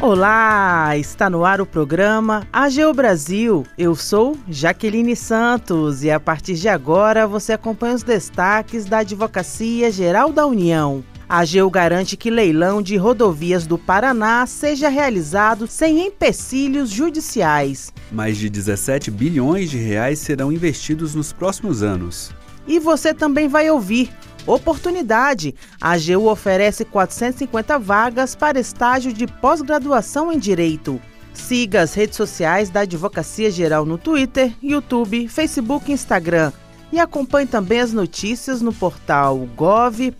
Olá, está no ar o programa AGU Brasil. Eu sou Jaqueline Santos e a partir de agora você acompanha os destaques da Advocacia Geral da União. A AGU garante que leilão de rodovias do Paraná seja realizado sem empecilhos judiciais. Mais de 17 bilhões de reais serão investidos nos próximos anos. E você também vai ouvir Oportunidade. A AGU oferece 450 vagas para estágio de pós-graduação em Direito. Siga as redes sociais da Advocacia Geral no Twitter, YouTube, Facebook e Instagram. E acompanhe também as notícias no portal gov.br/agu.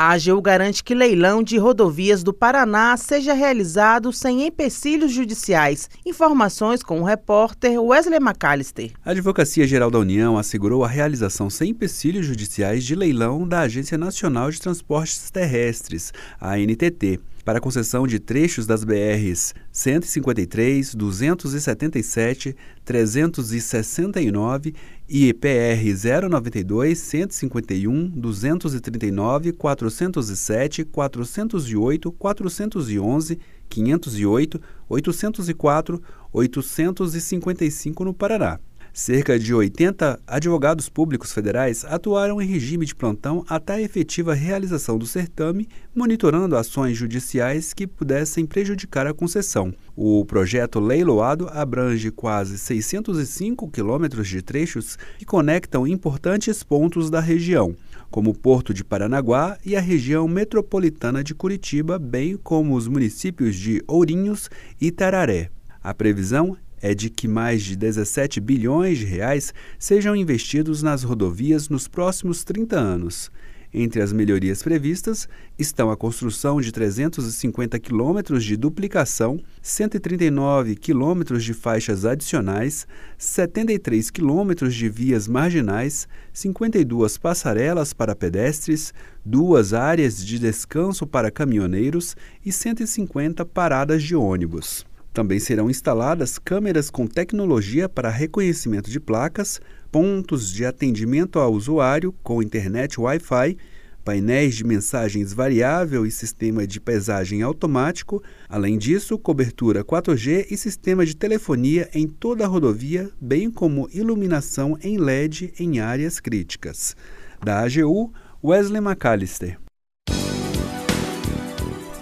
A AGU garante que leilão de rodovias do Paraná seja realizado sem empecilhos judiciais. Informações com o repórter Wesley McAllister. A Advocacia Geral da União assegurou a realização sem empecilhos judiciais de leilão da Agência Nacional de Transportes Terrestres, a ANTT para concessão de trechos das BRs 153, 277, 369 e PR 092, 151, 239, 407, 408, 411, 508, 804, 855 no Paraná. Cerca de 80 advogados públicos federais atuaram em regime de plantão até a efetiva realização do certame, monitorando ações judiciais que pudessem prejudicar a concessão. O projeto leiloado abrange quase 605 quilômetros de trechos que conectam importantes pontos da região, como o Porto de Paranaguá e a região metropolitana de Curitiba, bem como os municípios de Ourinhos e Tararé. A previsão é de que mais de 17 bilhões de reais sejam investidos nas rodovias nos próximos 30 anos. Entre as melhorias previstas estão a construção de 350 quilômetros de duplicação, 139 quilômetros de faixas adicionais, 73 quilômetros de vias marginais, 52 passarelas para pedestres, duas áreas de descanso para caminhoneiros e 150 paradas de ônibus. Também serão instaladas câmeras com tecnologia para reconhecimento de placas, pontos de atendimento ao usuário com internet Wi-Fi, painéis de mensagens variável e sistema de pesagem automático, além disso, cobertura 4G e sistema de telefonia em toda a rodovia, bem como iluminação em LED em áreas críticas. Da AGU, Wesley McAllister.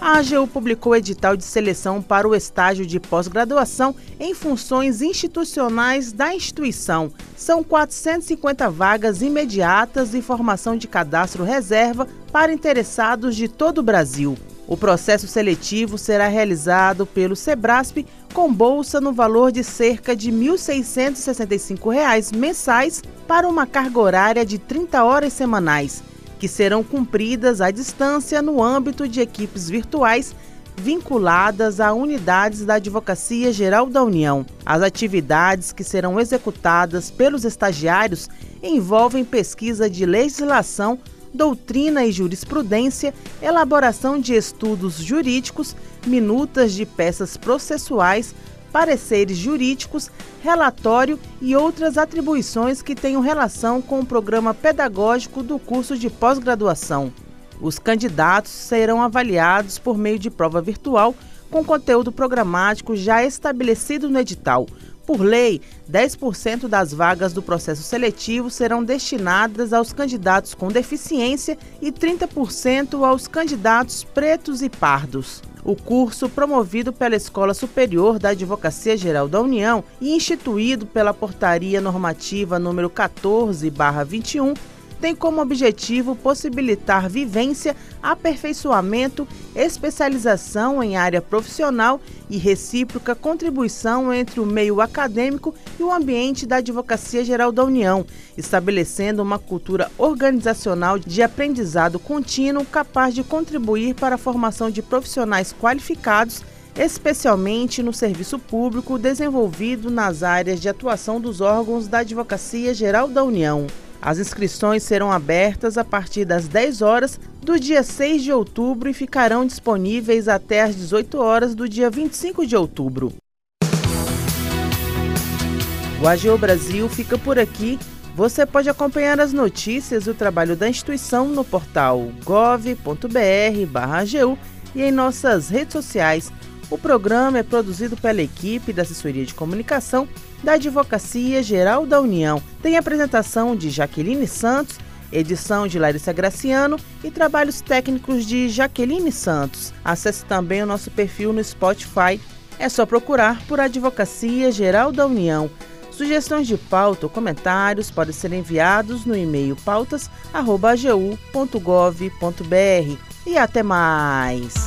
A AGU publicou edital de seleção para o estágio de pós-graduação em funções institucionais da instituição. São 450 vagas imediatas e formação de cadastro reserva para interessados de todo o Brasil. O processo seletivo será realizado pelo Sebrasp com bolsa no valor de cerca de R$ 1.665 mensais para uma carga horária de 30 horas semanais que serão cumpridas à distância no âmbito de equipes virtuais vinculadas a unidades da Advocacia Geral da União. As atividades que serão executadas pelos estagiários envolvem pesquisa de legislação, doutrina e jurisprudência, elaboração de estudos jurídicos, minutas de peças processuais, pareceres jurídicos, relatório e outras atribuições que tenham relação com o programa pedagógico do curso de pós-graduação. Os candidatos serão avaliados por meio de prova virtual com conteúdo programático já estabelecido no edital. Por lei, 10% das vagas do processo seletivo serão destinadas aos candidatos com deficiência e 30% aos candidatos pretos e pardos. O curso, promovido pela Escola Superior da Advocacia Geral da União e instituído pela Portaria Normativa número 14/21, tem como objetivo possibilitar vivência, aperfeiçoamento, especialização em área profissional e recíproca contribuição entre o meio acadêmico e o ambiente da Advocacia Geral da União, estabelecendo uma cultura organizacional de aprendizado contínuo capaz de contribuir para a formação de profissionais qualificados especialmente no serviço público desenvolvido nas áreas de atuação dos órgãos da Advocacia Geral da União. As inscrições serão abertas a partir das 10 horas do dia 6 de outubro e ficarão disponíveis até às 18 horas do dia 25 de outubro. O AGO Brasil fica por aqui. Você pode acompanhar as notícias e o trabalho da instituição no portal gov.br/agu e em nossas redes sociais. O programa é produzido pela equipe da Assessoria de Comunicação da Advocacia Geral da União. Tem apresentação de Jaqueline Santos, edição de Larissa Graciano e trabalhos técnicos de Jaqueline Santos. Acesse também o nosso perfil no Spotify. É só procurar por Advocacia Geral da União. Sugestões de pauta ou comentários podem ser enviados no e-mail pautas.agu.gov.br. E até mais!